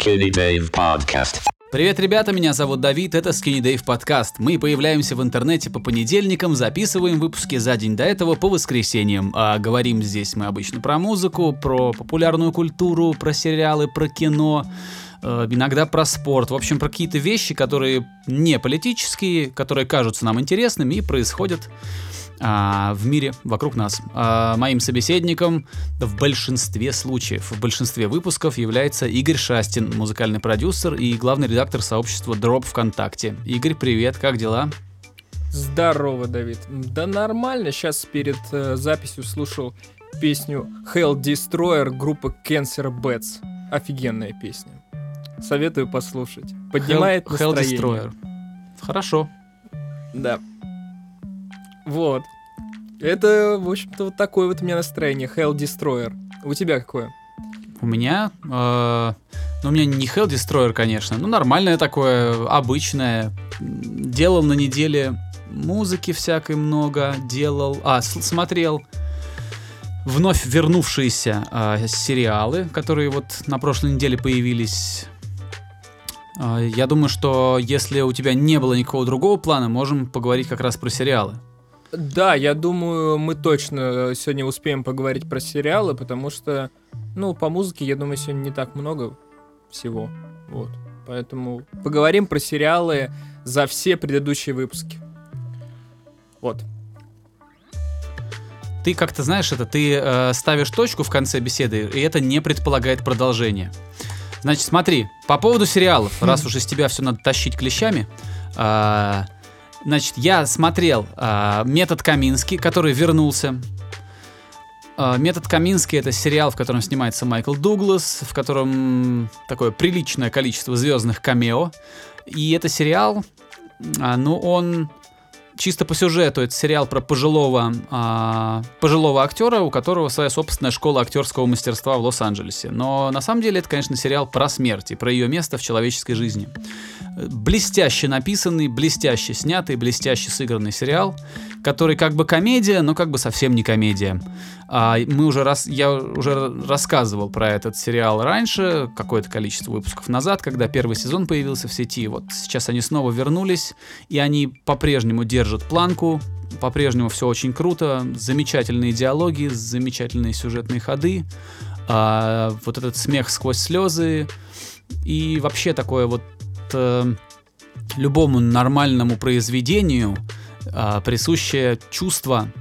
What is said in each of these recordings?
Skinny Dave Podcast. Привет, ребята, меня зовут Давид, это Skinny Dave подкаст. Мы появляемся в интернете по понедельникам, записываем выпуски за день до этого по воскресеньям. А говорим здесь мы обычно про музыку, про популярную культуру, про сериалы, про кино, э, иногда про спорт. В общем, про какие-то вещи, которые не политические, которые кажутся нам интересными и происходят а, в мире вокруг нас. А, моим собеседником в большинстве случаев, в большинстве выпусков является Игорь Шастин, музыкальный продюсер и главный редактор сообщества Drop ВКонтакте. Игорь, привет, как дела? Здорово, Давид. Да нормально. Сейчас перед э, записью слушал песню Hell Destroyer группы Cancer Bats. Офигенная песня. Советую послушать. Поднимает Hell, Hell настроение. Destroyer. Хорошо. Да. Вот. Это, в общем-то, вот такое вот у меня настроение. Hell Destroyer. У тебя какое? У меня... э, ну, у меня не Hell Destroyer, конечно. Ну, нормальное такое, обычное. Делал на неделе музыки всякой много. Делал... А, смотрел вновь вернувшиеся э, сериалы, которые вот на прошлой неделе появились. Э, я думаю, что если у тебя не было никакого другого плана, можем поговорить как раз про сериалы. Да, я думаю, мы точно сегодня успеем поговорить про сериалы, потому что, ну, по музыке, я думаю, сегодня не так много всего. Вот. Поэтому поговорим про сериалы за все предыдущие выпуски. Вот. Ты как-то знаешь это, ты э, ставишь точку в конце беседы, и это не предполагает продолжение. Значит, смотри, по поводу сериалов, раз уж из тебя все надо тащить клещами, а, значит, я смотрел а, «Метод Каминский», который вернулся. А, «Метод Каминский» — это сериал, в котором снимается Майкл Дуглас, в котором такое приличное количество звездных камео. И это сериал, а, ну, он чисто по сюжету это сериал про пожилого, а, пожилого актера, у которого своя собственная школа актерского мастерства в Лос-Анджелесе. Но на самом деле это, конечно, сериал про смерть и про ее место в человеческой жизни. Блестяще написанный, блестяще снятый, блестяще сыгранный сериал, который как бы комедия, но как бы совсем не комедия. А, мы уже раз, я уже рассказывал про этот сериал раньше, какое-то количество выпусков назад, когда первый сезон появился в сети. Вот сейчас они снова вернулись, и они по-прежнему держат планку, по-прежнему все очень круто, замечательные диалоги, замечательные сюжетные ходы, а, вот этот смех сквозь слезы и вообще такое вот э, любому нормальному произведению а, присущее чувство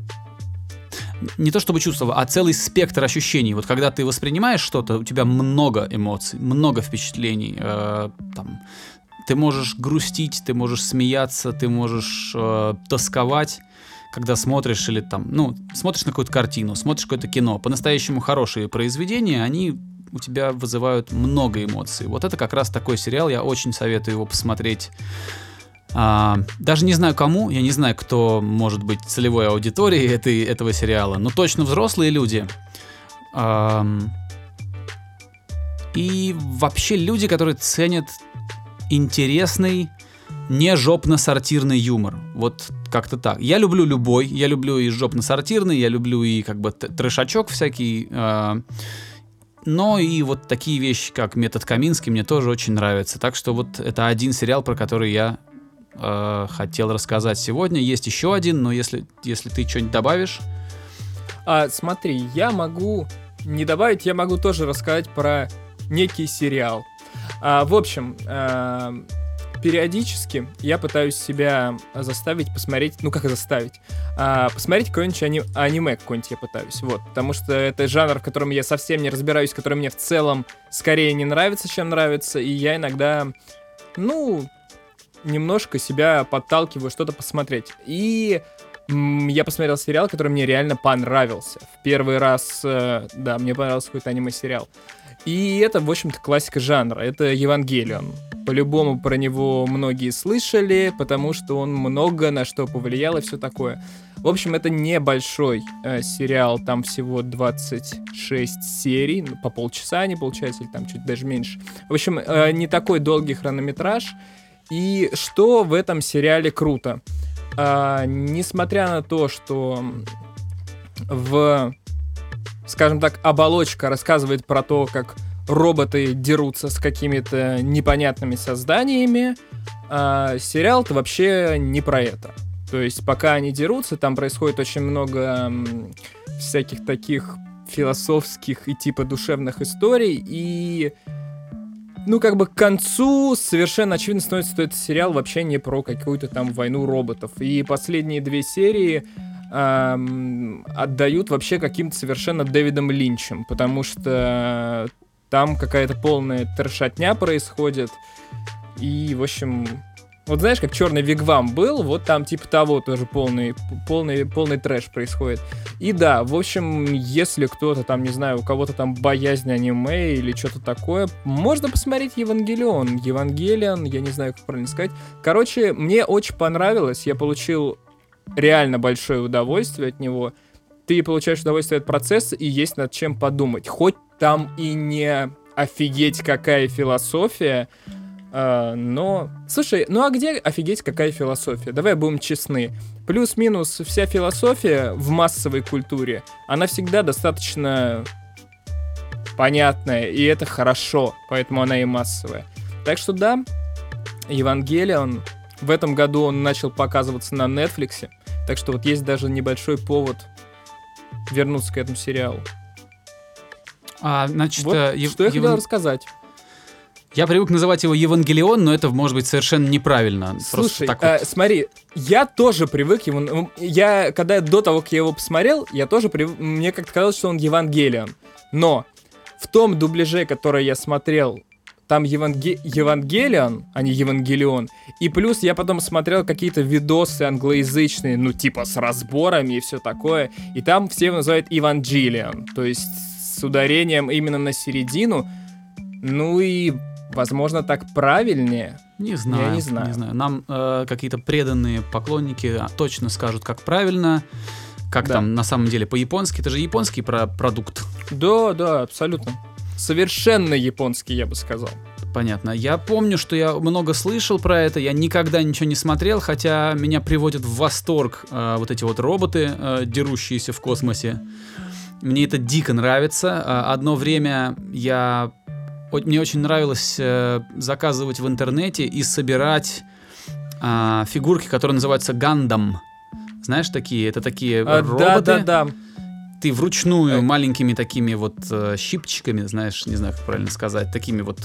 не то чтобы чувство, а целый спектр ощущений. Вот когда ты воспринимаешь что-то, у тебя много эмоций, много впечатлений. э, там, ты можешь грустить, ты можешь смеяться, ты можешь э, тосковать, когда смотришь или там, ну, смотришь на какую-то картину, смотришь какое-то кино. По-настоящему хорошие произведения, они у тебя вызывают много эмоций. Вот это как раз такой сериал, я очень советую его посмотреть. А, даже не знаю кому, я не знаю, кто может быть целевой аудиторией этой, этого сериала, но точно взрослые люди. Ам, и вообще люди, которые ценят интересный, не жопно-сортирный юмор. Вот как-то так. Я люблю любой. Я люблю и жопно-сортирный, я люблю и как бы трешачок всякий. а, но и вот такие вещи, как «Метод Каминский», мне тоже очень нравятся. Так что вот это один сериал, про который я э, хотел рассказать сегодня. Есть еще один, но если, если ты что-нибудь добавишь... А, смотри, я могу не добавить, я могу тоже рассказать про некий сериал. А, в общем, а, периодически я пытаюсь себя заставить посмотреть, ну как заставить, а, посмотреть какое-нибудь ани- аниме какое-нибудь я пытаюсь, вот, потому что это жанр, в котором я совсем не разбираюсь, который мне в целом скорее не нравится, чем нравится, и я иногда, ну, немножко себя подталкиваю что-то посмотреть. И я посмотрел сериал, который мне реально понравился. В первый раз, э, да, мне понравился какой-то аниме-сериал. И это, в общем-то, классика жанра. Это Евангелион. По-любому про него многие слышали, потому что он много на что повлиял и все такое. В общем, это небольшой э, сериал, там всего 26 серий, ну, по полчаса они получается, или там чуть даже меньше. В общем, э, не такой долгий хронометраж. И что в этом сериале круто? А, несмотря на то, что в, скажем так, оболочка рассказывает про то, как роботы дерутся с какими-то непонятными созданиями, а сериал-то вообще не про это. То есть пока они дерутся, там происходит очень много всяких таких философских и типа душевных историй, и ну, как бы к концу совершенно очевидно становится, что этот сериал вообще не про какую-то там войну роботов. И последние две серии эм, отдают вообще каким-то совершенно Дэвидом Линчем, потому что там какая-то полная трешатня происходит. И, в общем, вот знаешь, как черный вигвам был, вот там типа того тоже полный, полный, полный трэш происходит. И да, в общем, если кто-то там, не знаю, у кого-то там боязнь аниме или что-то такое, можно посмотреть Евангелион. Евангелион, я не знаю, как правильно сказать. Короче, мне очень понравилось, я получил реально большое удовольствие от него. Ты получаешь удовольствие от процесса, и есть над чем подумать. Хоть там и не офигеть какая философия, а, но, слушай, ну а где офигеть какая философия? Давай будем честны. Плюс-минус вся философия в массовой культуре, она всегда достаточно понятная, и это хорошо, поэтому она и массовая. Так что да, Евангелион, в этом году он начал показываться на Netflix, так что вот есть даже небольшой повод вернуться к этому сериалу. А, значит, Вот э, что я хотел рассказать. Я привык называть его Евангелион, но это может быть совершенно неправильно. Просто Слушай, так э, вот. смотри, я тоже привык его. ну, Я, когда до того, как я его посмотрел, я тоже привык. Мне как-то казалось, что он Евангелион. Но в том дубляже, который я смотрел, там Еванге- Евангелион, а не Евангелион. И плюс я потом смотрел какие-то видосы англоязычные, ну, типа с разборами и все такое. И там все его называют Евангелион. То есть с ударением именно на середину. Ну и, возможно, так правильнее. Не знаю, не знаю. Нам э, какие-то преданные поклонники а, точно скажут, как правильно, как Да. там на самом деле по-японски. Это же японский про продукт. Да, да, абсолютно. Совершенно японский, я бы сказал. Понятно. Я помню, что я много слышал про это, я никогда ничего не смотрел, хотя меня приводят в восторг э, вот эти вот роботы, э, дерущиеся в космосе. Мне это дико нравится. А, Одно время я... Мне очень нравилось э, заказывать в интернете и собирать а, фигурки, которые называются Гандам. Знаешь, такие, это такие А, роботы. да, да, да. Ты вручную Э. маленькими такими вот э, щипчиками, знаешь, не знаю, как правильно сказать, такими вот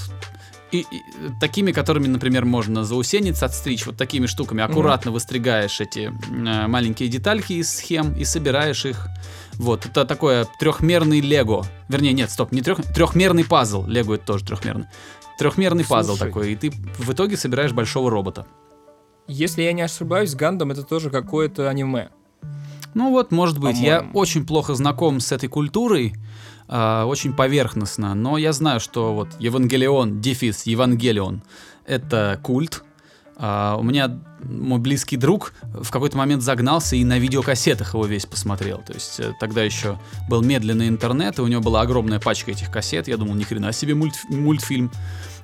и, и, э, такими, которыми, например, можно заусенец отстричь, вот такими штуками аккуратно выстригаешь эти э, маленькие детальки из схем и собираешь их. Вот, это такое трехмерный лего. Вернее, нет, стоп, не трех, трехмерный пазл. Лего это тоже трехмерный. Трехмерный пазл Слушай. такой, и ты в итоге собираешь большого робота. Если я не ошибаюсь, Гандам это тоже какое-то аниме. Ну вот, может быть, я По-моему. очень плохо знаком с этой культурой, а, очень поверхностно, но я знаю, что вот Евангелион, дефис, Евангелион, это культ. А, у меня мой близкий друг в какой-то момент загнался и на видеокассетах его весь посмотрел. То есть э, тогда еще был медленный интернет, и у него была огромная пачка этих кассет. Я думал, ни хрена себе мультф- мультфильм.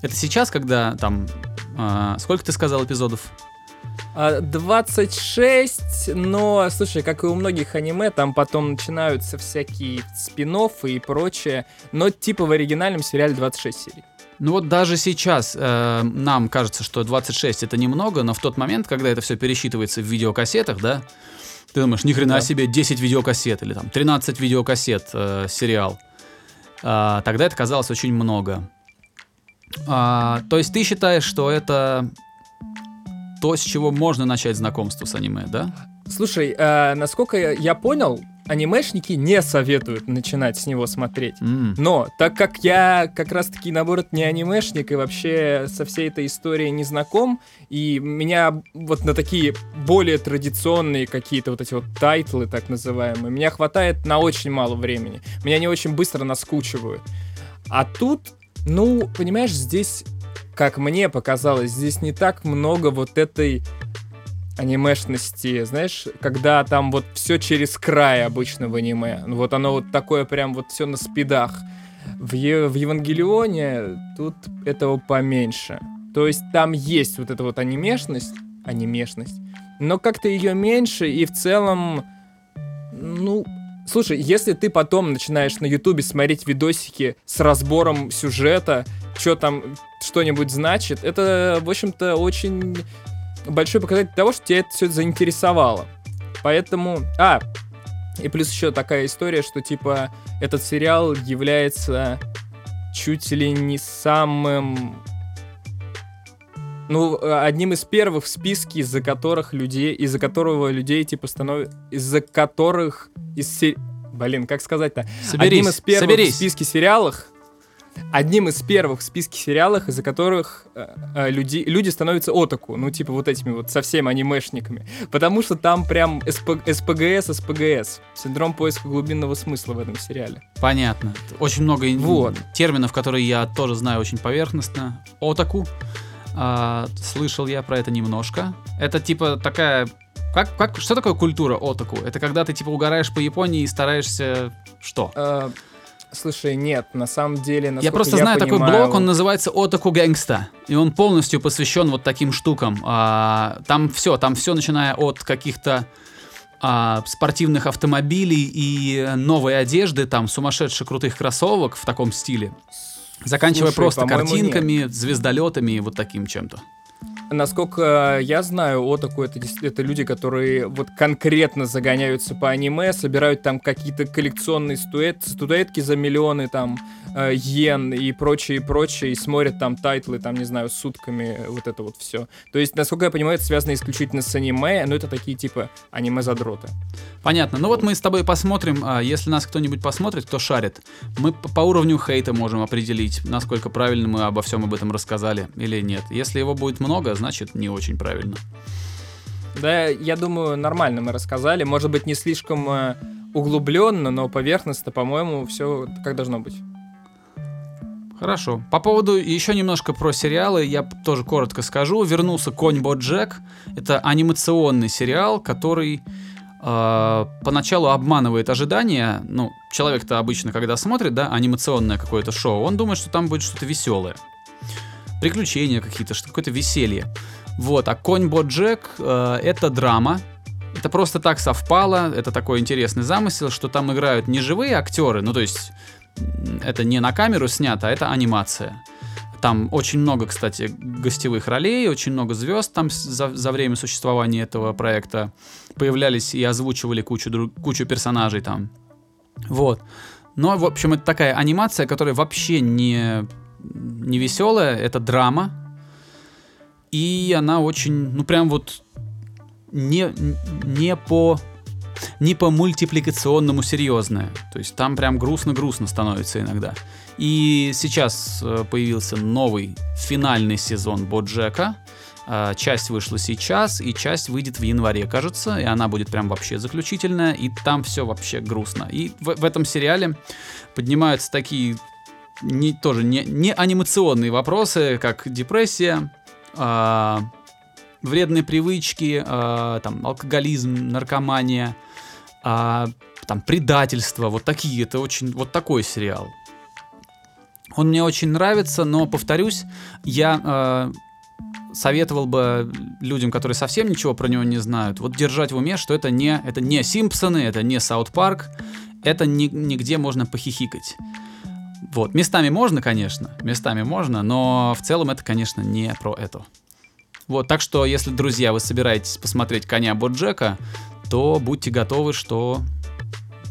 Это сейчас, когда там... а, сколько ты сказал эпизодов? А, 26, но, слушай, как и у многих аниме, там потом начинаются всякие спин и прочее. Но типа в оригинальном сериале 26 серий. Ну вот даже сейчас э, нам кажется, что 26 это немного, но в тот момент, когда это все пересчитывается в видеокассетах, да, ты думаешь, ни хрена Да. себе 10 видеокассет или там 13 видеокассет э, сериал. А, тогда это казалось очень много. А, то есть ты считаешь, что это то, с чего можно начать знакомство с аниме, да? Слушай, а, насколько я понял, анимешники не советуют начинать с него смотреть. М, Но, так как я как раз-таки, наоборот, не анимешник и вообще со всей этой историей не знаком, и меня вот на такие более традиционные какие-то вот эти вот тайтлы, так называемые, меня хватает на очень мало времени. Меня не очень быстро наскучивают. А тут, ну, понимаешь, здесь, как мне показалось, здесь не так много вот этой анимешности, знаешь, когда там вот все через край обычно в аниме. Ну, Вот оно вот такое прям вот все на спидах. В, Е- в Евангелионе тут этого поменьше. То есть там есть вот эта вот анимешность, анимешность, но как-то ее меньше и в целом, ну, Слушай, если ты потом начинаешь на Ютубе смотреть видосики с разбором сюжета, что там что-нибудь значит, это, в общем-то, очень большой показатель того, что тебя это все заинтересовало. Поэтому... А, и плюс еще такая история, что, типа, этот сериал является чуть ли не самым ну, одним из первых в списке, из-за которых людей, из-за которого людей, типа, становится, из-за которых, из блин, как сказать-то? Соберись, одним из первых соберись. в списке сериалах, одним из первых в списке сериалах, из-за которых э, э, люди, люди становятся отаку, ну, типа, вот этими вот совсем анимешниками. Потому что там прям СП, СПГС, СПГС. Синдром поиска глубинного смысла в этом сериале. Понятно. Очень много Вот. терминов, которые я тоже знаю очень поверхностно. Отаку. А, слышал я про это немножко. Это типа такая... Как, как, что такое культура отаку? Это когда ты типа угораешь по Японии и стараешься... Что? Слушай, нет, на самом деле, Я просто знаю такой понимаю, блог, он называется Отаку Гэнгста. И он полностью посвящен вот таким штукам. А, там все, там все, начиная от каких-то а, спортивных автомобилей и новой одежды, там сумасшедших крутых кроссовок в таком стиле. Заканчивая Слушай, просто картинками, звездолетами и вот таким чем-то. Насколько я знаю, Отаку это, это люди, которые вот конкретно загоняются по аниме, собирают там какие-то коллекционные статуэт, статуэтки за миллионы там э, йен и прочее, и прочее, и смотрят там тайтлы, там, не знаю, сутками, вот это вот все. То есть, насколько я понимаю, это связано исключительно с аниме, но это такие типа аниме-задроты. Понятно. Ну вот мы с тобой посмотрим, а, если нас кто-нибудь посмотрит, кто шарит, мы по уровню хейта можем определить, насколько правильно мы обо всем об этом рассказали или нет. Если его будет много, значит не очень правильно. Да, я думаю, нормально мы рассказали. Может быть, не слишком э, углубленно, но поверхностно, по-моему, все как должно быть. Хорошо. По поводу еще немножко про сериалы, я тоже коротко скажу. Вернулся Конь Боджек. Это анимационный сериал, который э, поначалу обманывает ожидания. Ну, человек-то обычно, когда смотрит, да, анимационное какое-то шоу, он думает, что там будет что-то веселое. Приключения какие-то, что какое-то веселье. Вот, а Конь Боджек э, это драма. Это просто так совпало, это такой интересный замысел, что там играют не живые актеры, ну то есть это не на камеру снято, а это анимация. Там очень много, кстати, гостевых ролей, очень много звезд там за, за время существования этого проекта появлялись и озвучивали кучу, друг- кучу персонажей там. Вот. Но, в общем, это такая анимация, которая вообще не, не веселая, это драма. И она очень, ну прям вот не, не по не по мультипликационному серьезная. То есть там прям грустно-грустно становится иногда. И сейчас э, появился новый финальный сезон Боджека. Э, часть вышла сейчас, и часть выйдет в январе, кажется, и она будет прям вообще заключительная, и там все вообще грустно. И в, в этом сериале поднимаются такие не, тоже не, не анимационные вопросы, как депрессия, а, вредные привычки, а, там, алкоголизм, наркомания, а, там, предательство, вот такие, это очень, вот такой сериал. Он мне очень нравится, но, повторюсь, я а, советовал бы людям, которые совсем ничего про него не знают, вот держать в уме, что это не, это не Симпсоны, это не Саут Парк, это не, нигде можно похихикать. Вот, местами можно, конечно, местами можно, но в целом это, конечно, не про это. Вот, так что, если, друзья, вы собираетесь посмотреть «Коня Боджека», то будьте готовы, что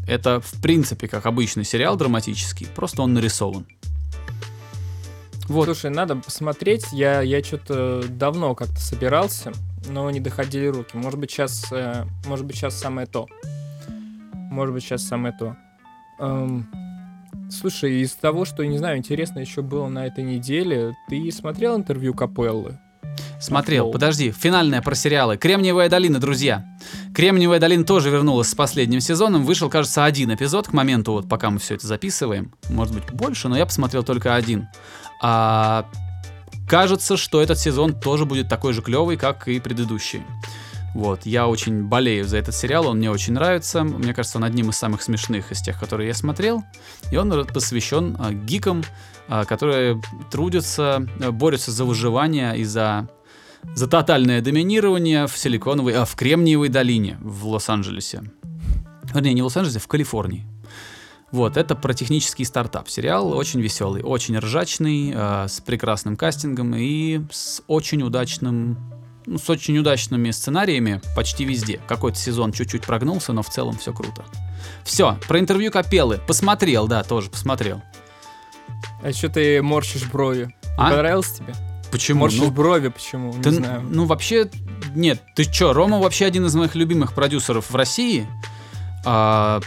это, в принципе, как обычный сериал драматический, просто он нарисован. Вот, Слушай, надо посмотреть. Я, я что-то давно как-то собирался, но не доходили руки. Может быть, сейчас, э, может быть, сейчас самое то. Может быть, сейчас самое то. Эм, слушай, из того, что, не знаю, интересно еще было на этой неделе, ты смотрел интервью Капеллы? Смотрел, Флоу. подожди, финальная про сериалы. Кремниевая долина, друзья. Кремниевая долина тоже вернулась с последним сезоном. Вышел, кажется, один эпизод к моменту, вот пока мы все это записываем. Может быть, больше, но я посмотрел только один. А, кажется, что этот сезон тоже будет такой же клевый, как и предыдущий. Вот, я очень болею за этот сериал, он мне очень нравится. Мне кажется, он одним из самых смешных из тех, которые я смотрел. И он посвящен а, гикам, а, которые трудятся, а, борются за выживание и за за тотальное доминирование в силиконовой, а в Кремниевой долине в Лос-Анджелесе. Вернее, не в Лос-Анджелесе, в Калифорнии. Вот, это про технический стартап. Сериал очень веселый, очень ржачный, э, с прекрасным кастингом и с очень удачным, ну, с очень удачными сценариями почти везде. Какой-то сезон чуть-чуть прогнулся, но в целом все круто. Все, про интервью Капеллы. Посмотрел, да, тоже посмотрел. А что ты морщишь брови? Не А? Понравилось тебе? Почему? Морщишь Ну, брови почему? Не ты- знаю. ну, вообще, нет. Ты чё, Рома вообще один из моих любимых продюсеров в России. А,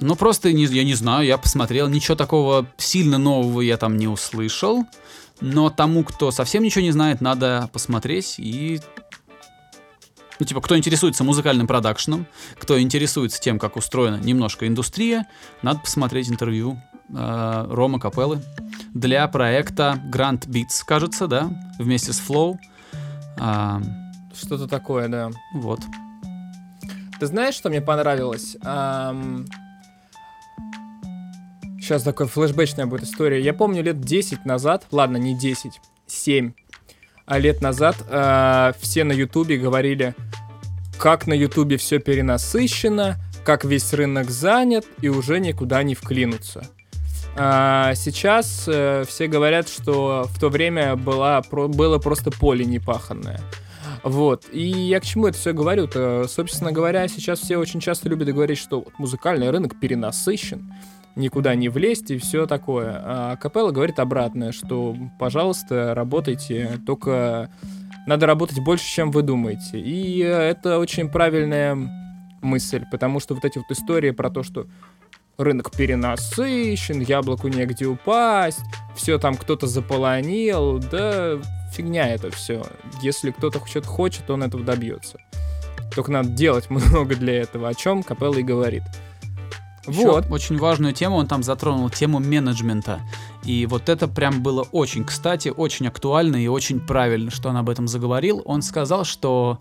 ну, просто, не, я не знаю, я посмотрел, ничего такого сильно нового я там не услышал. Но тому, кто совсем ничего не знает, надо посмотреть и... Ну, типа, кто интересуется музыкальным продакшеном, кто интересуется тем, как устроена немножко индустрия, надо посмотреть интервью э, Рома Капеллы для проекта Grand Beats, кажется, да, вместе с Flow. А, Что-то такое, да. вот. Ты знаешь, что мне понравилось? Сейчас такая флешбэчная будет история. Я помню лет 10 назад, ладно, не 10, 7 а лет назад а, все на Ютубе говорили, как на Ютубе все перенасыщено, как весь рынок занят и уже никуда не вклинуться. А, сейчас э, все говорят, что в то время была, про- было просто поле непаханное. Вот. И я к чему это все говорю-то? Собственно говоря, сейчас все очень часто любят говорить, что музыкальный рынок перенасыщен, никуда не влезть и все такое. А Капелла говорит обратное, что, пожалуйста, работайте, только надо работать больше, чем вы думаете. И это очень правильная мысль, потому что вот эти вот истории про то, что рынок перенасыщен, яблоку негде упасть, все там кто-то заполонил, да фигня это все. Если кто-то что-то хочет, он этого добьется. Только надо делать много для этого, о чем Капелла и говорит. Вот. Очень важную тему он там затронул, тему менеджмента. И вот это прям было очень кстати, очень актуально и очень правильно, что он об этом заговорил. Он сказал, что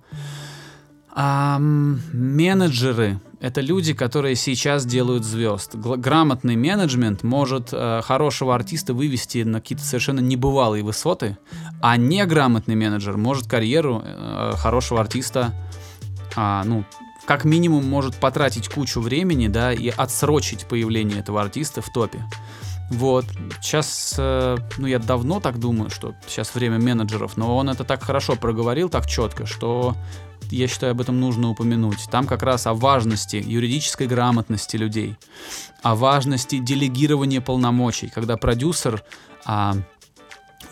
ам, менеджеры — это люди, которые сейчас делают звезд. Грамотный менеджмент может э, хорошего артиста вывести на какие-то совершенно небывалые высоты, а неграмотный менеджер может карьеру э, хорошего артиста а, ну, как минимум может потратить кучу времени, да, и отсрочить появление этого артиста в топе. Вот. Сейчас, э, ну, я давно так думаю, что сейчас время менеджеров, но он это так хорошо проговорил, так четко, что я считаю, об этом нужно упомянуть. Там как раз о важности юридической грамотности людей, о важности делегирования полномочий, когда продюсер а,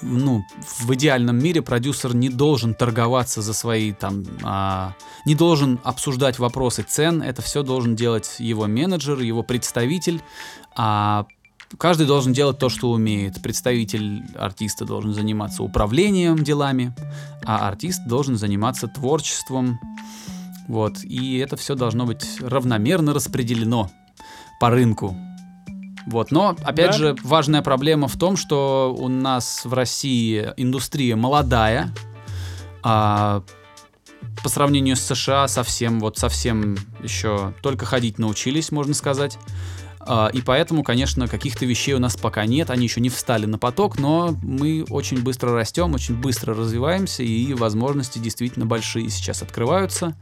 ну, в идеальном мире продюсер не должен торговаться за свои там, а, не должен обсуждать вопросы цен, это все должен делать его менеджер, его представитель, а каждый должен делать то, что умеет. Представитель артиста должен заниматься управлением делами, а артист должен заниматься творчеством. Вот, и это все должно быть равномерно распределено по рынку. Вот, но, опять Да. же, важная проблема в том, что у нас в России индустрия молодая, а по сравнению с США совсем, вот совсем еще только ходить научились, можно сказать. А, И поэтому, конечно, каких-то вещей у нас пока нет, они еще не встали на поток, но мы очень быстро растем, очень быстро развиваемся, и возможности действительно большие сейчас открываются.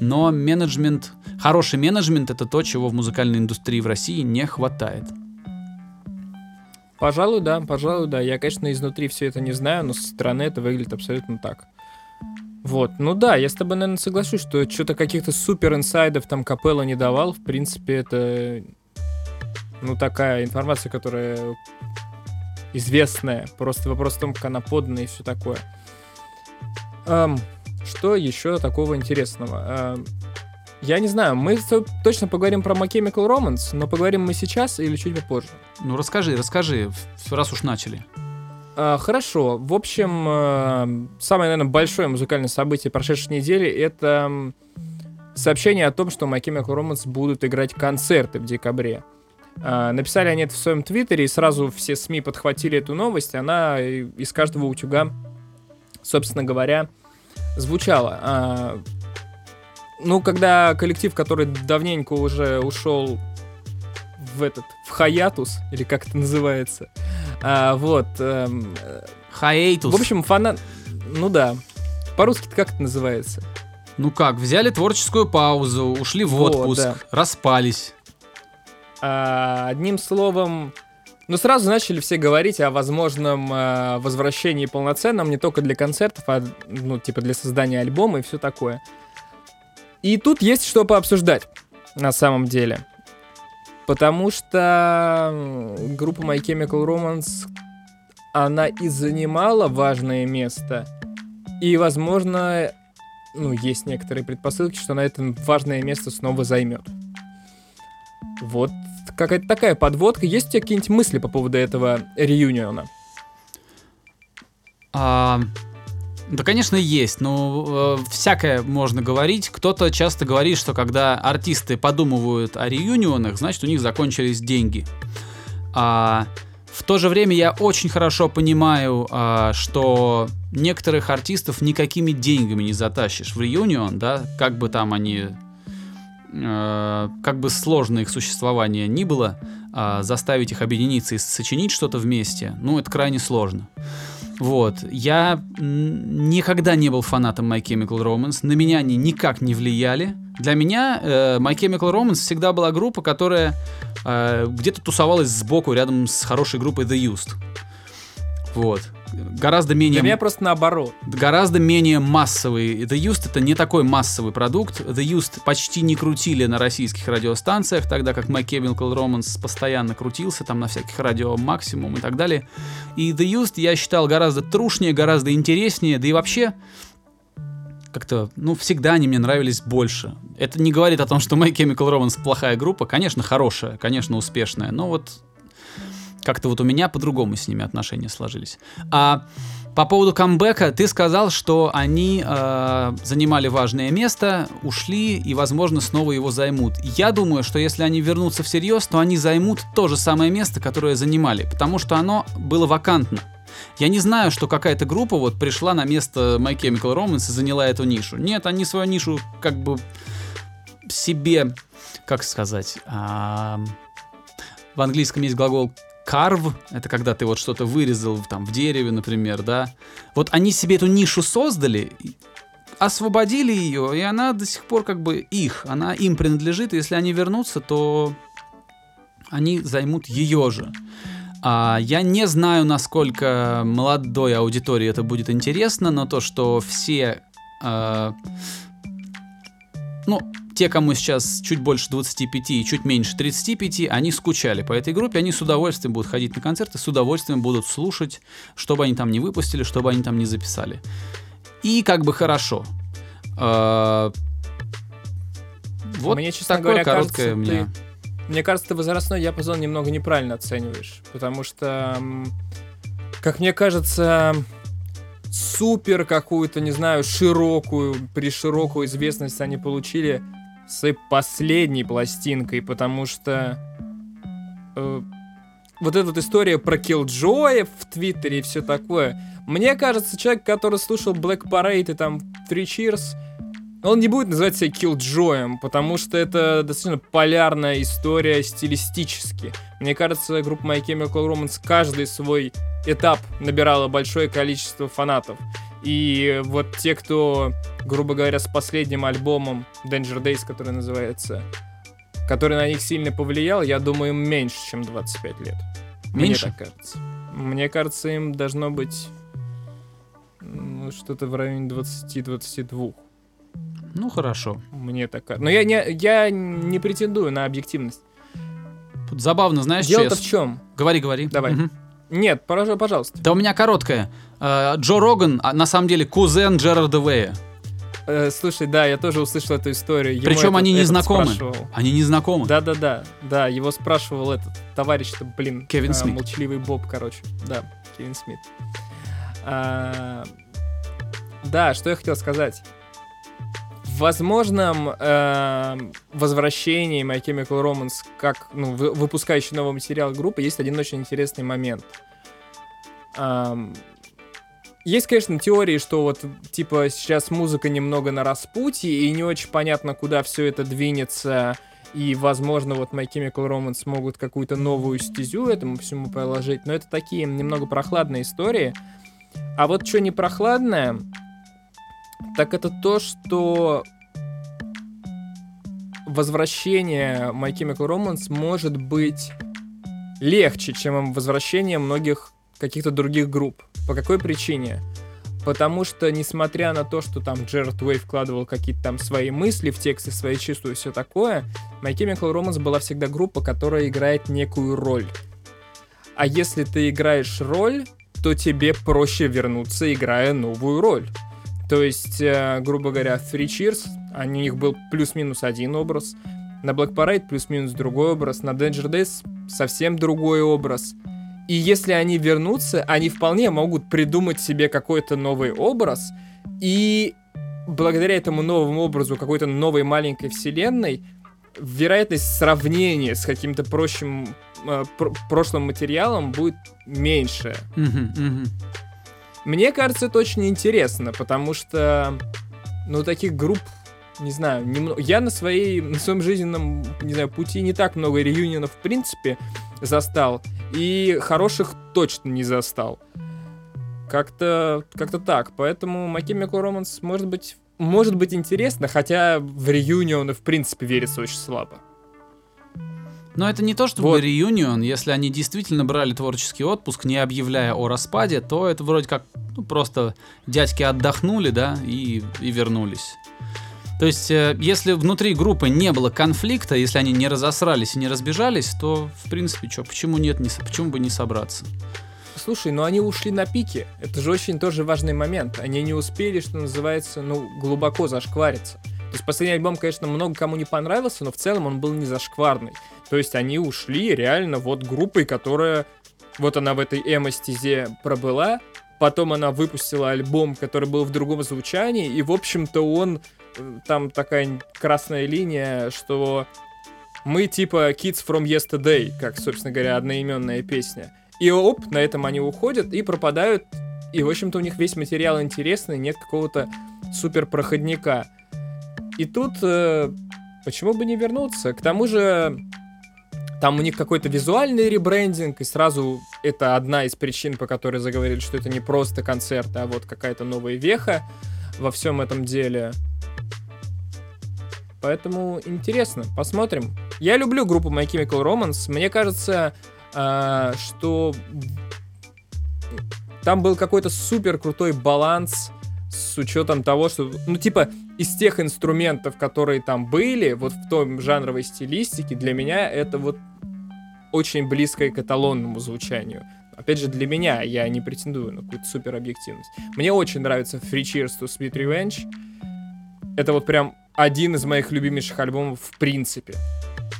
Но менеджмент, хороший менеджмент это то, чего в музыкальной индустрии в России не хватает. Пожалуй, да, пожалуй, да. Я, конечно, изнутри все это не знаю, но со стороны это выглядит абсолютно так. Вот, ну да, я с тобой, наверное, соглашусь, что что-то каких-то супер инсайдов там Капелла не давал. В принципе, это, ну, такая информация, которая известная. Просто вопрос в том, как она подана и все такое. Ам, что еще такого интересного? Ам, я не знаю, мы точно поговорим про My Chemical Romance, но поговорим мы сейчас или чуть попозже. Ну расскажи, расскажи, раз уж начали. А, Хорошо. В общем, э, самое, наверное, большое музыкальное событие прошедшей недели — это сообщение о том, что My Chemical Romance будут играть концерты в декабре. А, Написали они это в своем твиттере, и сразу все СМИ подхватили эту новость. Она и- из каждого утюга, собственно говоря, звучала. А, Ну, когда коллектив, который давненько уже ушел в этот, в хаятус, или как это называется, а, вот, эм, э, Хаейтус. в общем, фанат... Ну да. По-русски как это называется? Ну как, взяли творческую паузу, ушли в Вот, отпуск, да. распались. А, одним словом, ну сразу начали все говорить о возможном а, возвращении полноценном не только для концертов, а ну типа для создания альбома и все такое. И тут есть что пообсуждать на самом деле. Потому что группа My Chemical Romance, она и занимала важное место. И, возможно, ну, есть некоторые предпосылки, что она это важное место снова займет. Вот какая-то такая подводка. Есть у тебя какие-нибудь мысли по поводу этого реюниона? А, да, конечно, есть, но э, всякое можно говорить. Кто-то часто говорит, что когда артисты подумывают о реюнионах, значит, у них закончились деньги. А, в то же время я очень хорошо понимаю, а, что некоторых артистов никакими деньгами не затащишь в реюнион, да, как бы там они, как бы сложно их существование ни было, а, заставить их объединиться и сочинить что-то вместе, ну, это крайне сложно. Вот. Я никогда не был фанатом My Chemical Romance. На меня они никак не влияли. Для меня э, My Chemical Romance всегда была группа, которая э, где-то тусовалась сбоку рядом с хорошей группой The Used. Вот. Гораздо менее... Для меня просто наоборот. гораздо менее массовый. The Used это не такой массовый продукт. The Used почти не крутили на российских радиостанциях, тогда как My Chemical Romance постоянно крутился там на всяких радио Максимум и так далее. И The Used я считал гораздо трушнее, гораздо интереснее, да и вообще как-то, ну, всегда они мне нравились больше. Это не говорит о том, что My Chemical Romance плохая группа. Конечно, хорошая, конечно, успешная, но вот как-то вот у меня по-другому с ними отношения сложились. А по поводу камбэка, ты сказал, что они э, занимали важное место, ушли и, возможно, снова его займут. Я думаю, что если они вернутся всерьез, то они займут то же самое место, которое занимали, потому что оно было вакантно. Я не знаю, что какая-то группа вот пришла на место My Chemical Romance и заняла эту нишу. Нет, они свою нишу как бы себе, как сказать, а, в английском есть глагол carve, это когда ты вот что-то вырезал там в дереве, например, да. Вот они себе эту нишу создали, освободили ее, и она до сих пор как бы их, она им принадлежит, и если они вернутся, то они займут ее же. А, я не знаю, насколько молодой аудитории это будет интересно, но то, что все, а, ну, те, кому сейчас чуть больше 25 и чуть меньше 35, они скучали по этой группе, они с удовольствием будут ходить на концерты, с удовольствием будут слушать, что бы они там не выпустили, что бы они там не записали. И как бы хорошо. А, Вот Мне, честно такое говоря, короткое кажется, у меня. Мне кажется, ты возрастной диапазон немного неправильно оцениваешь, потому что, как мне кажется, супер какую-то, не знаю, широкую, при широкую известность они получили с последней пластинкой, потому что э, вот эта вот история про Killjoy в Твиттере и все такое. Мне кажется, человек, который слушал Black Parade и там Three Cheers, он не будет называть себя Killjoy'ем, потому что это достаточно полярная история стилистически. Мне кажется, группа My Chemical Romance каждый свой этап набирала большое количество фанатов. И вот те, кто, грубо говоря, с последним альбомом Danger Days, который называется, который на них сильно повлиял, я думаю, им меньше, чем 25 лет. Меньше? Мне так кажется. Мне кажется, им должно быть ну, что-то в районе 20-22. Ну хорошо. Мне так кажется. Но я не, я не претендую на объективность. Тут забавно, знаешь, Дело-то в чем? Говори, говори. Давай. Мгм. Нет, пожа- пожалуйста. Да у меня короткая. Э, Джо Роган, а, на самом деле, кузен Джерарда Вэя. Э, слушай, да, я тоже услышал эту историю. Ему Причем этот- они не знакомы. спрашивал. Они не знакомы. Да-да-да, да, его спрашивал этот товарищ-то, блин. Кевин а, Смит. Молчаливый Боб, короче. Да, Кевин Смит. А, да, что я хотел сказать. Возможном эм, возвращении My Chemical Romance как ну, вы- выпускающий новый материал группы есть один очень интересный момент. Ам, есть, конечно, теории, что вот, типа, сейчас музыка немного на распутье, и не очень понятно, куда все это двинется, и, возможно, вот My Chemical Romance могут какую-то новую стезю этому всему положить, но это такие немного прохладные истории. А вот что не прохладное, так это то, что возвращение My Chemical Romance может быть легче, чем возвращение многих каких-то других групп. По какой причине? Потому что, несмотря на то, что там Джерард Уэй вкладывал какие-то там свои мысли в тексты, свои чувства и все такое, My Chemical Romance была всегда группа, которая играет некую роль. А если ты играешь роль, то тебе проще вернуться, играя новую роль. То есть, э, грубо говоря, Three Cheers, у них был плюс-минус один образ, на Black Parade плюс-минус другой образ, на Danger Days совсем другой образ. И если они вернутся, они вполне могут придумать себе какой-то новый образ, и благодаря этому новому образу какой-то новой маленькой вселенной вероятность сравнения с каким-то прочим э, пр- прошлым материалом будет меньше. Мгм, мгм. Мне кажется, это очень интересно, потому что, ну, таких групп, не знаю, немного. Я на своей, на своем жизненном, не знаю, пути не так много реюнионов, в принципе, застал, и хороших точно не застал. Как-то, как-то так. Поэтому My Chemical Romance может быть, может быть интересно, хотя в реюнионы, в принципе, верится очень слабо. Но это не то, чтобы Вот. реюнион. Если они действительно брали творческий отпуск, не объявляя о распаде, то это вроде как ну, просто дядьки отдохнули, да, и, и вернулись. То есть, э, если внутри группы не было конфликта, если они не разосрались и не разбежались, то, в принципе, что, почему нет, не, почему бы не собраться? Слушай, ну они ушли на пике. Это же очень тоже важный момент. Они не успели, что называется, ну, глубоко зашквариться. То есть последний альбом, конечно, много кому не понравился, но в целом он был не зашкварный. То есть они ушли реально вот группой, которая... Вот она в этой эмо-стезе пробыла, потом она выпустила альбом, который был в другом звучании, и, в общем-то, он... э, Там такая красная линия, что мы типа Kids from Yesterday, как, собственно говоря, одноименная песня. И оп, на этом они уходят и пропадают. И, в общем-то, у них весь материал интересный, нет какого-то супер проходника. И тут э, почему бы не вернуться? К тому же там у них какой-то визуальный ребрендинг, и сразу это одна из причин, по которой заговорили, что это не просто концерт, а вот какая-то новая веха во всем этом деле. Поэтому интересно, посмотрим. Я люблю группу My Chemical Romance. Мне кажется, а, что там был какой-то супер крутой баланс с учетом того, что, ну, типа, из тех инструментов, которые там были, вот в том жанровой стилистике, для меня это вот очень близкое к эталонному звучанию. Опять же, для меня, я не претендую на какую-то супер объективность. Мне очень нравится Free Cheers to Sweet Revenge. Это вот прям один из моих любимейших альбомов в принципе.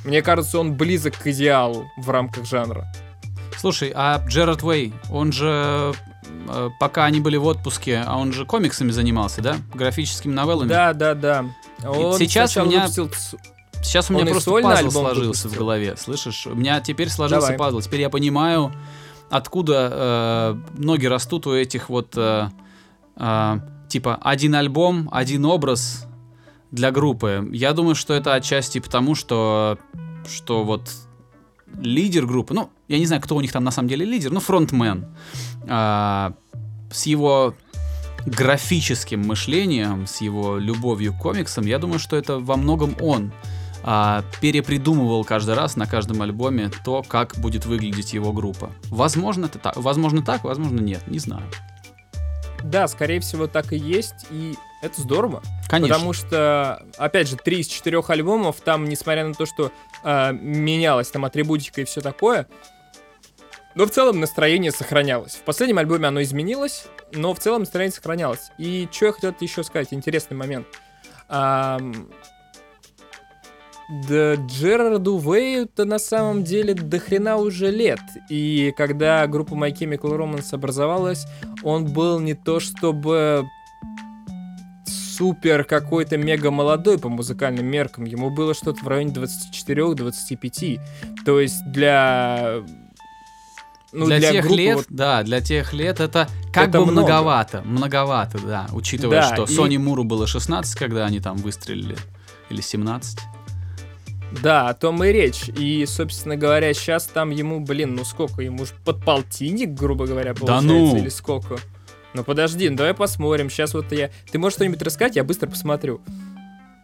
Мне кажется, он близок к идеалу в рамках жанра. Слушай, а Джерард Уэй, он же, пока они были в отпуске, а он же комиксами занимался, да? Графическими новеллами? Да, да, да. Он сейчас у меня выпустил Сейчас у меня Он просто пазл сложился в выпустил. голове, слышишь? У меня теперь сложился Давай. пазл. Теперь я понимаю, откуда э, ноги растут у этих вот э, э, типа один альбом, один образ для группы. Я думаю, что это отчасти потому, что что вот лидер группы, ну я не знаю, кто у них там на самом деле лидер, ну фронтмен а, с его графическим мышлением, с его любовью к комиксам, я думаю, что это во многом он а, перепридумывал каждый раз на каждом альбоме то, как будет выглядеть его группа. Возможно, это так, возможно так, возможно нет, не знаю. Да, скорее всего, так и есть, и это здорово. Конечно. Потому что, опять же, три из четырех альбомов, там, несмотря на то, что э, менялась там атрибутика и все такое, но в целом настроение сохранялось. В последнем альбоме оно изменилось, но в целом настроение сохранялось. И что я хотел еще сказать, интересный момент. Ам, Да Джерарду Вэю-то на самом деле до хрена уже лет. И когда группа My Chemical Romance образовалась, он был не то чтобы супер какой-то мега молодой по музыкальным меркам. Ему было что-то в районе 24-25. То есть для... Ну, для, тех группы лет, вот- да, для тех лет это как Это бы много. многовато, многовато, да, учитывая, Да, что и- Сони Муру было 16, когда они там выстрелили, или 17. Да, о том и речь. И, собственно говоря, сейчас там ему, блин, ну сколько? Ему же под полтинник, грубо говоря, получается, ну! или сколько? Ну подожди, ну давай посмотрим. Сейчас вот я... Ты можешь что-нибудь рассказать, я быстро посмотрю.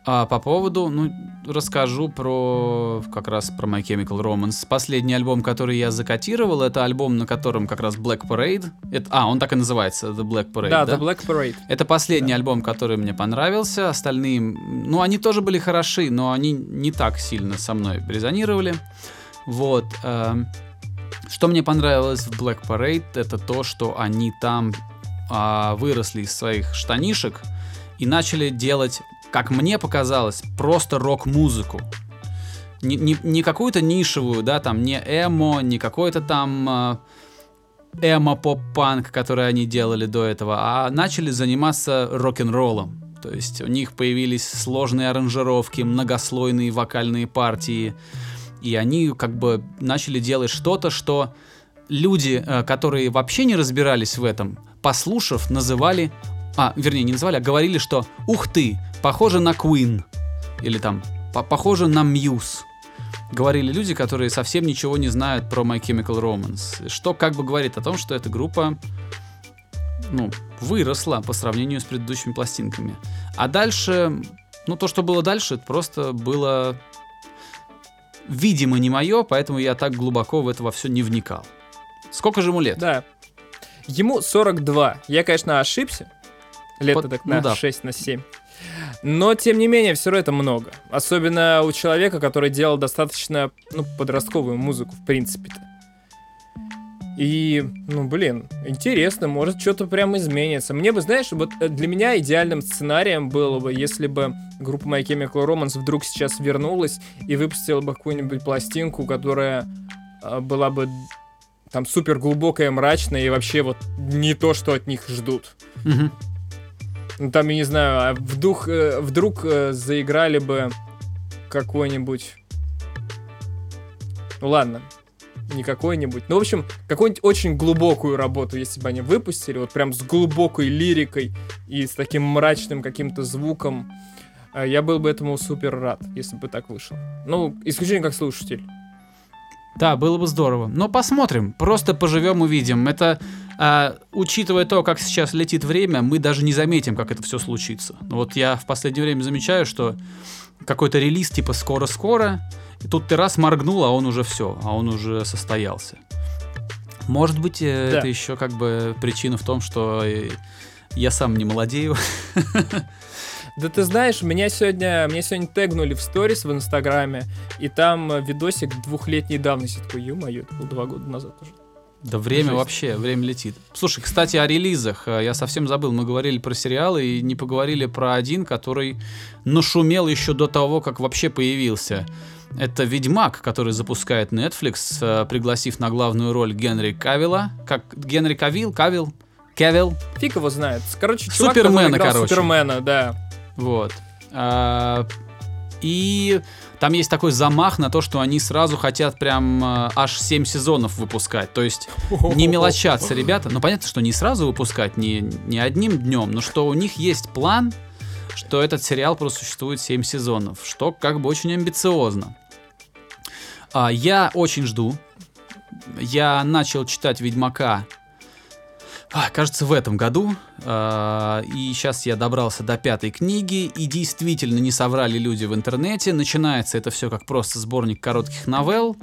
А по поводу, ну, расскажу про как раз про My Chemical Romance. Последний альбом, который я закатировал, это альбом, на котором как раз Black Parade. Это, а, он так и называется, The Black Parade. Да, Да, The Black Parade. Это последний альбом, который мне понравился. Остальные, ну, они тоже были хороши, но они не так сильно со мной резонировали. Вот. эм, Что мне понравилось в Black Parade, это то, что они там а, выросли из своих штанишек и начали делать, как мне показалось, просто рок-музыку. Не, не, не какую-то нишевую, да, там, не эмо, не какой-то там а, эмо-поп-панк, который они делали до этого, а начали заниматься рок-н-роллом. То есть у них появились сложные аранжировки, многослойные вокальные партии, и они как бы начали делать что-то, что люди, э, которые вообще не разбирались в этом, послушав, называли, а, вернее, не называли, а говорили, что «Ух ты, похоже на Queen», или там «По- «Похоже на Muse», говорили люди, которые совсем ничего не знают про My Chemical Romance. Что как бы говорит о том, что эта группа ну, выросла по сравнению с предыдущими пластинками. А дальше, ну, то, что было дальше, это просто было видимо не мое, поэтому я так глубоко в это во все не вникал. Сколько же ему лет? Да. Ему 42. Я, конечно, ошибся. Лет Вот, так ну на да. 6, на 7. Но, тем не менее, все равно это много. Особенно у человека, который делал достаточно, ну, подростковую музыку, в принципе-то. И, ну, блин, интересно, может, что-то прям изменится. Мне бы, знаешь, вот э, для меня идеальным сценарием было бы, если бы группа My Chemical Romance вдруг сейчас вернулась и выпустила бы какую-нибудь пластинку, которая э, была бы там супер глубокая, мрачная и вообще вот не то, что от них ждут. Мгм. Ну там, я не знаю, а вдруг, э, вдруг э, заиграли бы какой-нибудь... Ну ладно, не какой-нибудь. Ну, в общем, какую-нибудь очень глубокую работу, если бы они выпустили, вот прям с глубокой лирикой и с таким мрачным каким-то звуком, э, я был бы этому супер рад, если бы так вышло. Ну, исключение как слушатель. Да, было бы здорово. Но посмотрим. Просто поживем, увидим. Это, а, учитывая то, как сейчас летит время, мы даже не заметим, как это все случится. Ну Вот я в последнее время замечаю, что какой-то релиз типа скоро-скоро, и тут ты раз моргнул, а он уже все, а он уже состоялся. Может быть, э, Да. это еще как бы причина в том, что э, я сам не молодею. Да ты знаешь, меня сегодня, меня сегодня тегнули в сторис в Инстаграме, и там э, видосик двухлетней давности. Такой, ё-моё, это было два года назад уже. Да время Жесть. вообще, время летит. Слушай, кстати, о релизах. Э, Я совсем забыл, мы говорили про сериалы и не поговорили про один, который нашумел еще до того, как вообще появился. Это «Ведьмак», который запускает Netflix, э, пригласив на главную роль Генри Кавилла. Как Генри Кавилл? Кавилл? Кавилл? Фиг его знает. Короче, чувак, Супермена, короче. Супермена, да. Вот. А, И там есть такой замах на то, что они сразу хотят прям э, аж 7 сезонов выпускать. То есть не мелочатся ребята. Ну, понятно, что не сразу выпускать, не, не одним днем, но что у них есть план, что этот сериал просуществует 7 сезонов, что как бы очень амбициозно. А, я очень жду. Я начал читать Ведьмака, кажется, в этом году. А, и сейчас я добрался до пятой книги, и действительно не соврали люди в интернете. Начинается это все как просто сборник коротких новелл,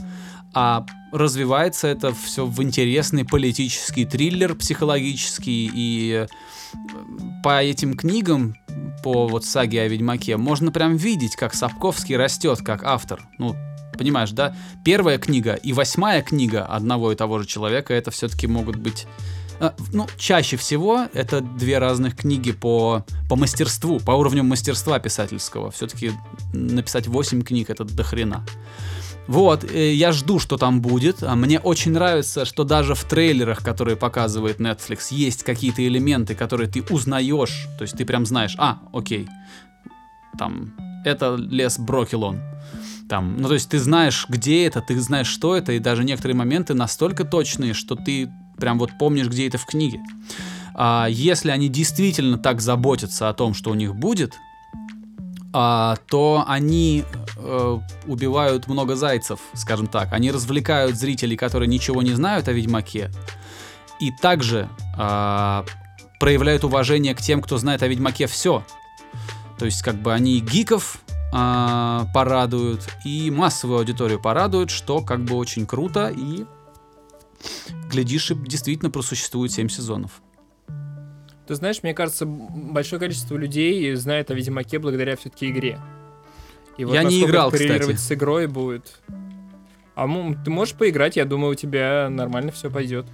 а развивается это все в интересный политический триллер, психологический. И э, по этим книгам, по вот саге о Ведьмаке, можно прям видеть, как Сапковский растет как автор. Ну, понимаешь, да? Первая книга и восьмая книга одного и того же человека, это все-таки могут быть... а, Ну, чаще всего это две разных книги по, по мастерству, по уровню мастерства писательского. Все-таки написать 8 книг это до хрена. Вот, э, я жду, что там будет. А Мне очень нравится, что даже в трейлерах, которые показывает Netflix, есть какие-то элементы, которые ты узнаешь. То есть ты прям знаешь, а, окей, там, это лес Брокелон. Там, ну, то есть ты знаешь, где это, ты знаешь, что это, и даже некоторые моменты настолько точные, что ты прям вот помнишь, где это в книге. А если они действительно так заботятся о том, что у них будет, а, то они э, убивают много зайцев, скажем так. Они развлекают зрителей, которые ничего не знают о Ведьмаке. И также а, проявляют уважение к тем, кто знает о Ведьмаке все. То есть, как бы они гиков а, порадуют, и массовую аудиторию порадуют, что как бы очень круто, и глядишь, и действительно просуществует 7 сезонов. Ты знаешь, мне кажется, большое количество людей знает о Ведьмаке благодаря все-таки игре. И Я не играл, кстати. с игрой будет. А ты можешь поиграть, я думаю, у тебя нормально все пойдет.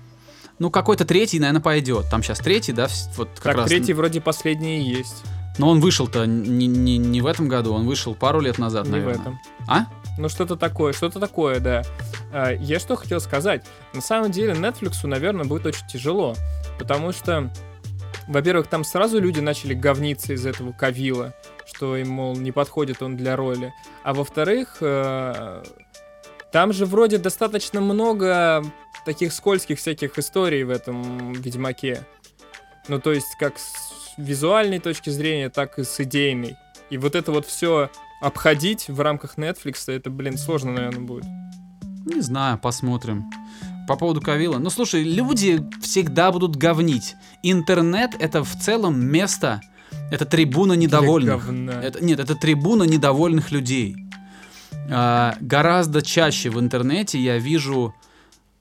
Ну, какой-то третий, наверное, пойдет. Там сейчас третий, да, вот как так, раз. третий вроде последний есть. Но он вышел-то не, не, не в этом году, он вышел пару лет назад, Не наверное. в этом. А? Ну, что-то такое, что-то такое, да. А, я что хотел сказать. На самом деле, Netflix, наверное, будет очень тяжело. Потому что, во-первых, там сразу люди начали говниться из этого Кавила, что им, мол, не подходит он для роли. А во-вторых, э, там же вроде достаточно много таких скользких всяких историй в этом Ведьмаке. Ну, то есть, как с визуальной точки зрения, так и с идейной. И вот это вот все обходить в рамках Netflix, это, блин, сложно, наверное, будет. Не знаю, посмотрим. По поводу Кавила. Ну, слушай, люди всегда будут говнить. Интернет — это в целом место, это трибуна недовольных. Это, нет, это трибуна недовольных людей. А, гораздо чаще в интернете я вижу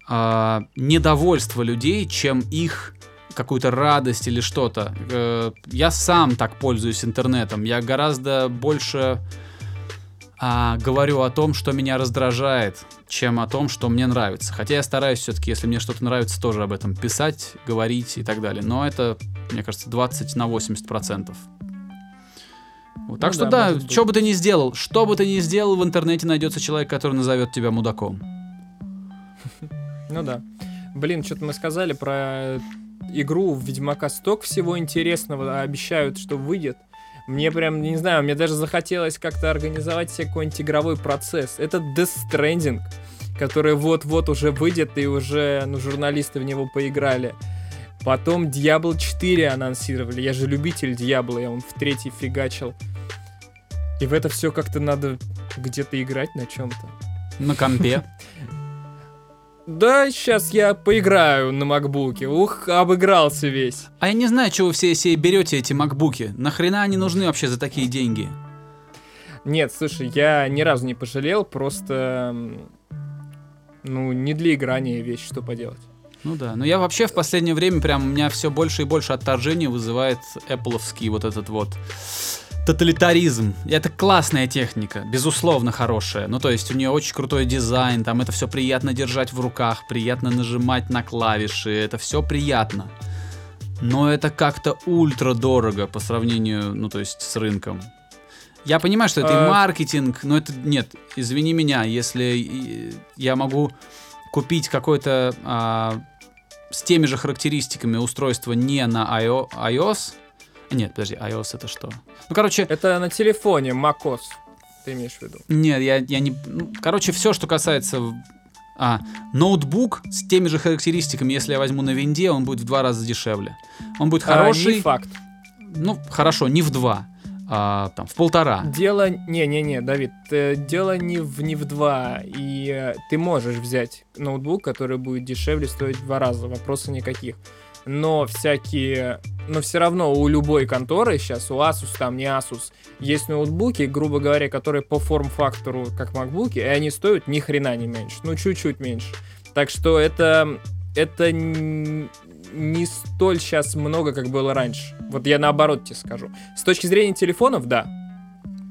а, недовольство людей, чем их какую-то радость или что-то. Э, я сам так пользуюсь интернетом. Я гораздо больше а, говорю о том, что меня раздражает, чем о том, что мне нравится. Хотя я стараюсь все-таки, если мне что-то нравится, тоже об этом писать, говорить и так далее. Но это, мне кажется, 20 на 80 процентов. Вот, так Ну что да, да, что бы ты ни сделал, что бы ты ни сделал, в интернете найдется человек, который назовет тебя мудаком. Ну да. Блин, что-то мы сказали про игру в Ведьмака сток всего интересного обещают, что выйдет. Мне прям, не знаю, мне даже захотелось как-то организовать себе какой-нибудь игровой процесс. Это Death Stranding, который вот-вот уже выйдет, и уже, ну, журналисты в него поиграли. Потом Diablo 4 анонсировали. Я же любитель Diablo, я он в третий фигачил. И в это все как-то надо где-то играть на чем-то. На компе. Да, сейчас я поиграю на макбуке. Ух, обыгрался весь. А я не знаю, чего вы все себе берете эти макбуки. Нахрена они нужны вообще за такие деньги? Нет, слушай, я ни разу не пожалел, просто... Ну, не для играния вещь, что поделать. Ну да, но я вообще в последнее время прям у меня все больше и больше отторжения вызывает Apple'овский вот этот вот тоталитаризм. Это классная техника, безусловно хорошая. Ну то есть у нее очень крутой дизайн, там это все приятно держать в руках, приятно нажимать на клавиши, это все приятно. Но это как-то ультра дорого по сравнению, ну то есть с рынком. Я понимаю, что это и А- маркетинг, но это нет, извини меня, если я могу купить какой-то а, с теми же характеристиками устройство не на iO- iOS. Нет, подожди, iOS это что? Ну, короче, Это на телефоне macOS, ты имеешь в виду? нет, я, я не... ну, короче, все, что касается... А, ноутбук с теми же характеристиками, если я возьму на винде, он будет в два раза дешевле. Он будет А, хороший, не факт. ну, хорошо, не в два, а, там, в полтора. Дело... Не-не-не, Давид, э, дело не в, не в два. И э, ты можешь взять ноутбук, который будет дешевле стоить в два раза, вопросов никаких. Но всякие... Но все равно у любой конторы сейчас, у Asus, там не Asus, есть ноутбуки, грубо говоря, которые по форм-фактору как макбуки, и они стоят ни хрена не меньше. Ну, чуть-чуть меньше. Так что это... Это не столь сейчас много, как было раньше. Вот я наоборот тебе скажу. С точки зрения телефонов, да,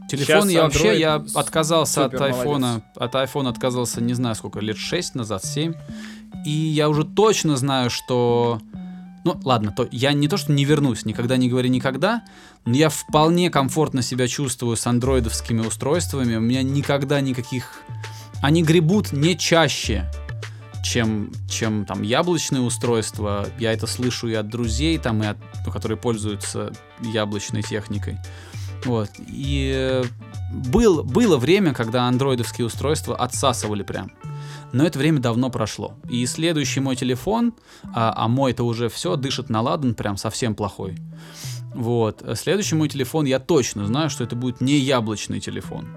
Телефон Щас я вообще, Android я с- отказался от айфона, от айфона отказался, не знаю сколько, лет 6 назад, 7. И я уже точно знаю, что... Ну, ладно, то я не то, что не вернусь, никогда не говори никогда, но я вполне комфортно себя чувствую с андроидовскими устройствами. У меня никогда никаких... Они гребут не чаще, чем, чем там яблочные устройства. Я это слышу и от друзей, там, и от, ну, которые пользуются яблочной техникой. Вот. И э, был, было время, когда андроидовские устройства отсасывали прям. Но это время давно прошло. И следующий мой телефон, а, а мой это уже все, дышит на ладан, прям совсем плохой. Вот. Следующий мой телефон, я точно знаю, что это будет не яблочный телефон.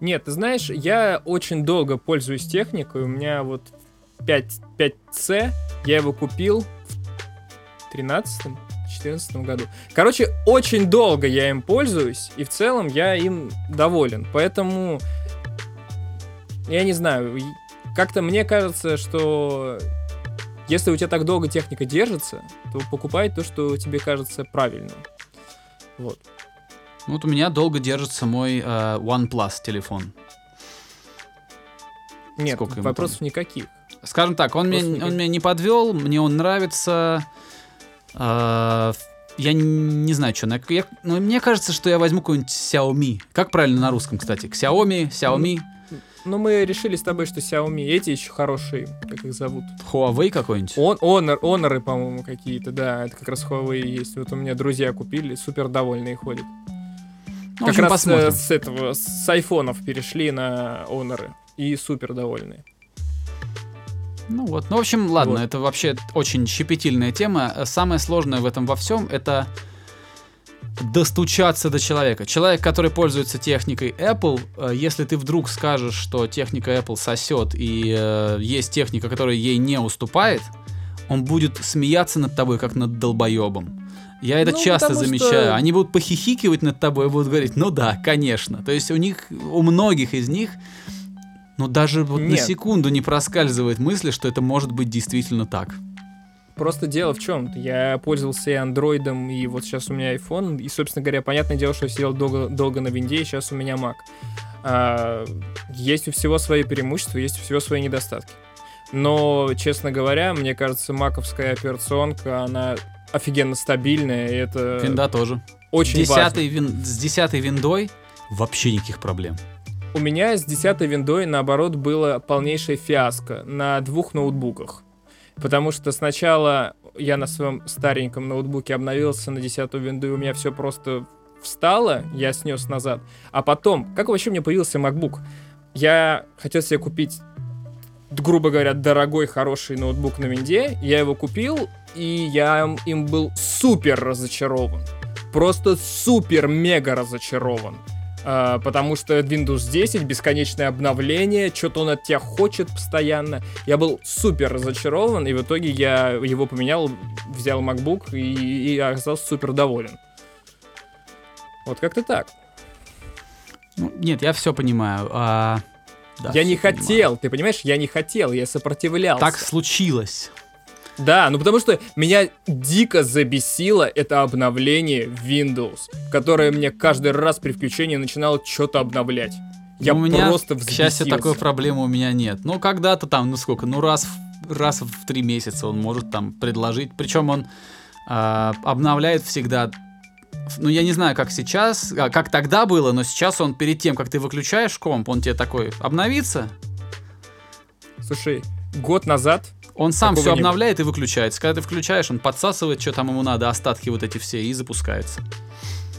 Нет, ты знаешь, я очень долго пользуюсь техникой. У меня вот 5, 5C, я его купил 2013-2014 году. Короче, очень долго я им пользуюсь, и в целом я им доволен. Поэтому, я не знаю, как-то мне кажется, что если у тебя так долго техника держится, то покупай то, что тебе кажется правильным. Вот. Ну, Вот у меня долго держится мой э, OnePlus телефон. Нет, Сколько вопросов никаких. Скажем так, он, меня, Просто никак- он меня не подвел, мне он нравится. Э, я не, знаю, что. я- ну, мне кажется, что я возьму какой-нибудь Xiaomi. Как правильно на русском, кстати? Xiaomi, Xiaomi, Но мы решили с тобой, что Xiaomi, эти еще хорошие, как их зовут. Huawei какой-нибудь. Он, Honor, Honor, по-моему, какие-то, да, это как раз Huawei есть. Вот у меня друзья купили, супер довольные ходят. Ну, как общем, раз посмотрим. э, с этого, с айфонов перешли на Honor и супер довольные. Ну вот, ну в общем, ладно, Вот. это вообще очень щепетильная тема. Самое сложное в этом во всем это достучаться до человека. Человек, который пользуется техникой Apple, э, если ты вдруг скажешь, что техника Apple сосет и э, есть техника, которая ей не уступает, он будет смеяться над тобой, как над долбоебом. Я это Ну, часто замечаю. что- Они будут похихикивать над тобой и будут говорить, ну да, конечно. То есть у них, у многих из них, ну даже вот на Нет. секунду не проскальзывает мысли, что это может быть действительно так. Просто дело в чем? Я пользовался и андроидом, и вот сейчас у меня iPhone, и, собственно говоря, понятное дело, что я сидел долго, долго на винде, и сейчас у меня Mac. А, есть у всего свои преимущества, есть у всего свои недостатки. Но, честно говоря, мне кажется, маковская операционка, она офигенно стабильная, и это Винда тоже. очень важно. Десятый вин- с десятой виндой вообще никаких проблем. У меня с 10 виндой, наоборот, было полнейшее фиаско на двух ноутбуках. Потому что сначала я на своем стареньком ноутбуке обновился на 10 винду, и у меня все просто встало, я снес назад. А потом, как вообще мне появился MacBook? Я хотел себе купить, грубо говоря, дорогой, хороший ноутбук на винде. Я его купил, и я им был супер разочарован. Просто супер-мега разочарован. А, потому что Windows 10, бесконечное обновление, что-то он от тебя хочет постоянно. Я был супер разочарован, и в итоге я его поменял, взял MacBook и, и оказался супер доволен. Вот как-то так. Ну, нет, я все понимаю. а, да, я не всё понимаю. хотел, ты понимаешь, я не хотел, я сопротивлялся. Так случилось. Да, ну потому что меня дико забесило это обновление Windows, которое мне каждый раз при включении начинало что-то обновлять. Я Ну, у меня, просто к счастью, взбесился. такой проблемы у меня нет. Ну, когда-то там, ну сколько, ну раз в, раз в три месяца он может там предложить. Причем он а, обновляет всегда. Ну, я не знаю, как сейчас, а, как тогда было, но сейчас он перед тем, как ты выключаешь комп, он тебе такой обновится, Слушай, год назад он сам Такого все обновляет и выключается. Когда ты включаешь, он подсасывает, что там ему надо, остатки вот эти все, и запускается.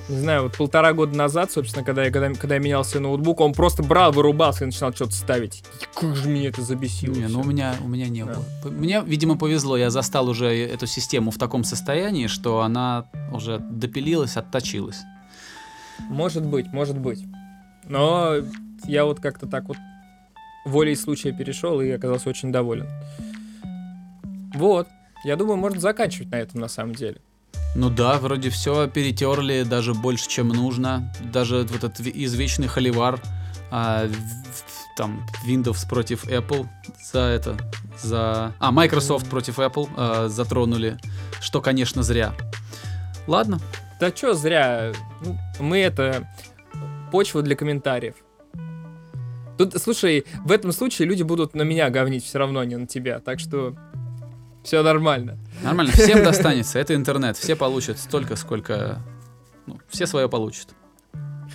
не знаю, вот полтора года назад, собственно, когда я, когда, когда я менял себе ноутбук, он просто брал, вырубался и начинал что-то ставить. И как же меня это забесило. Не, ну у меня, у меня не Да. было. Мне, видимо, повезло. Я застал уже эту систему в таком состоянии, что она уже допилилась, отточилась. Может быть, может быть. Но я вот как-то так вот волей случая перешел и оказался очень доволен. Вот. Я думаю, можно заканчивать на этом на самом деле. Ну да, вроде все перетерли даже больше, чем нужно. Даже вот этот извечный холивар, а, в- там Windows против Apple за это, за... А, Microsoft против Apple а, затронули, что, конечно, зря. Ладно, Да чё зря. Ну, Мы это... Почва для комментариев. Тут, слушай, в этом случае люди будут на меня говнить все равно, не на тебя. Так что все нормально. нормально, всем достанется. Это интернет, все получат столько, сколько... Ну, все свое получат.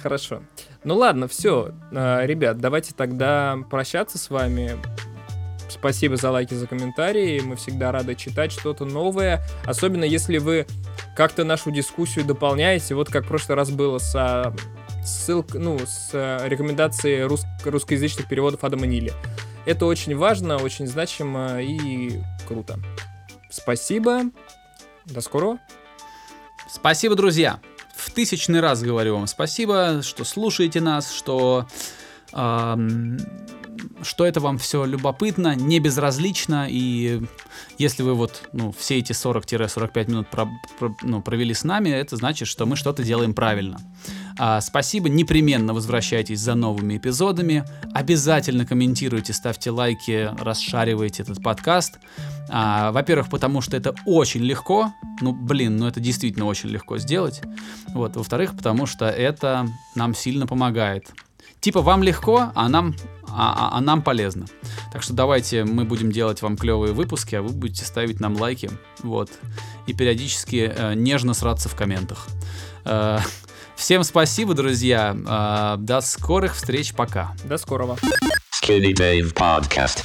Хорошо. Ну ладно, все. Ребят, давайте тогда прощаться с вами. Спасибо за лайки, за комментарии. Мы всегда рады читать что-то новое. Особенно если вы как-то нашу дискуссию дополняете. Вот как в прошлый раз было со ссылкой, ну, с э, рекомендацией рус- русскоязычных переводов Адама Нили. Это очень важно, очень значимо и круто. Спасибо. До скорого. Спасибо, друзья. В тысячный раз говорю вам спасибо, что слушаете нас, что ам, что это вам все любопытно, не безразлично, и если вы вот, ну, все эти 40-45 минут про, про, ну, провели с нами, это значит, что мы что-то делаем правильно. А, спасибо, непременно возвращайтесь за новыми эпизодами, обязательно комментируйте, ставьте лайки, расшаривайте этот подкаст. А, во-первых, потому что это очень легко, ну, блин, ну это действительно очень легко сделать. Вот, во-вторых, потому что это нам сильно помогает. Типа вам легко, а нам, а, а, а нам полезно. Так что давайте мы будем делать вам клевые выпуски, а вы будете ставить нам лайки. Вот. И периодически э, нежно сраться в комментах. Э, всем спасибо, друзья. Э, до скорых встреч. Пока. До скорого. Skinny Dave Podcast.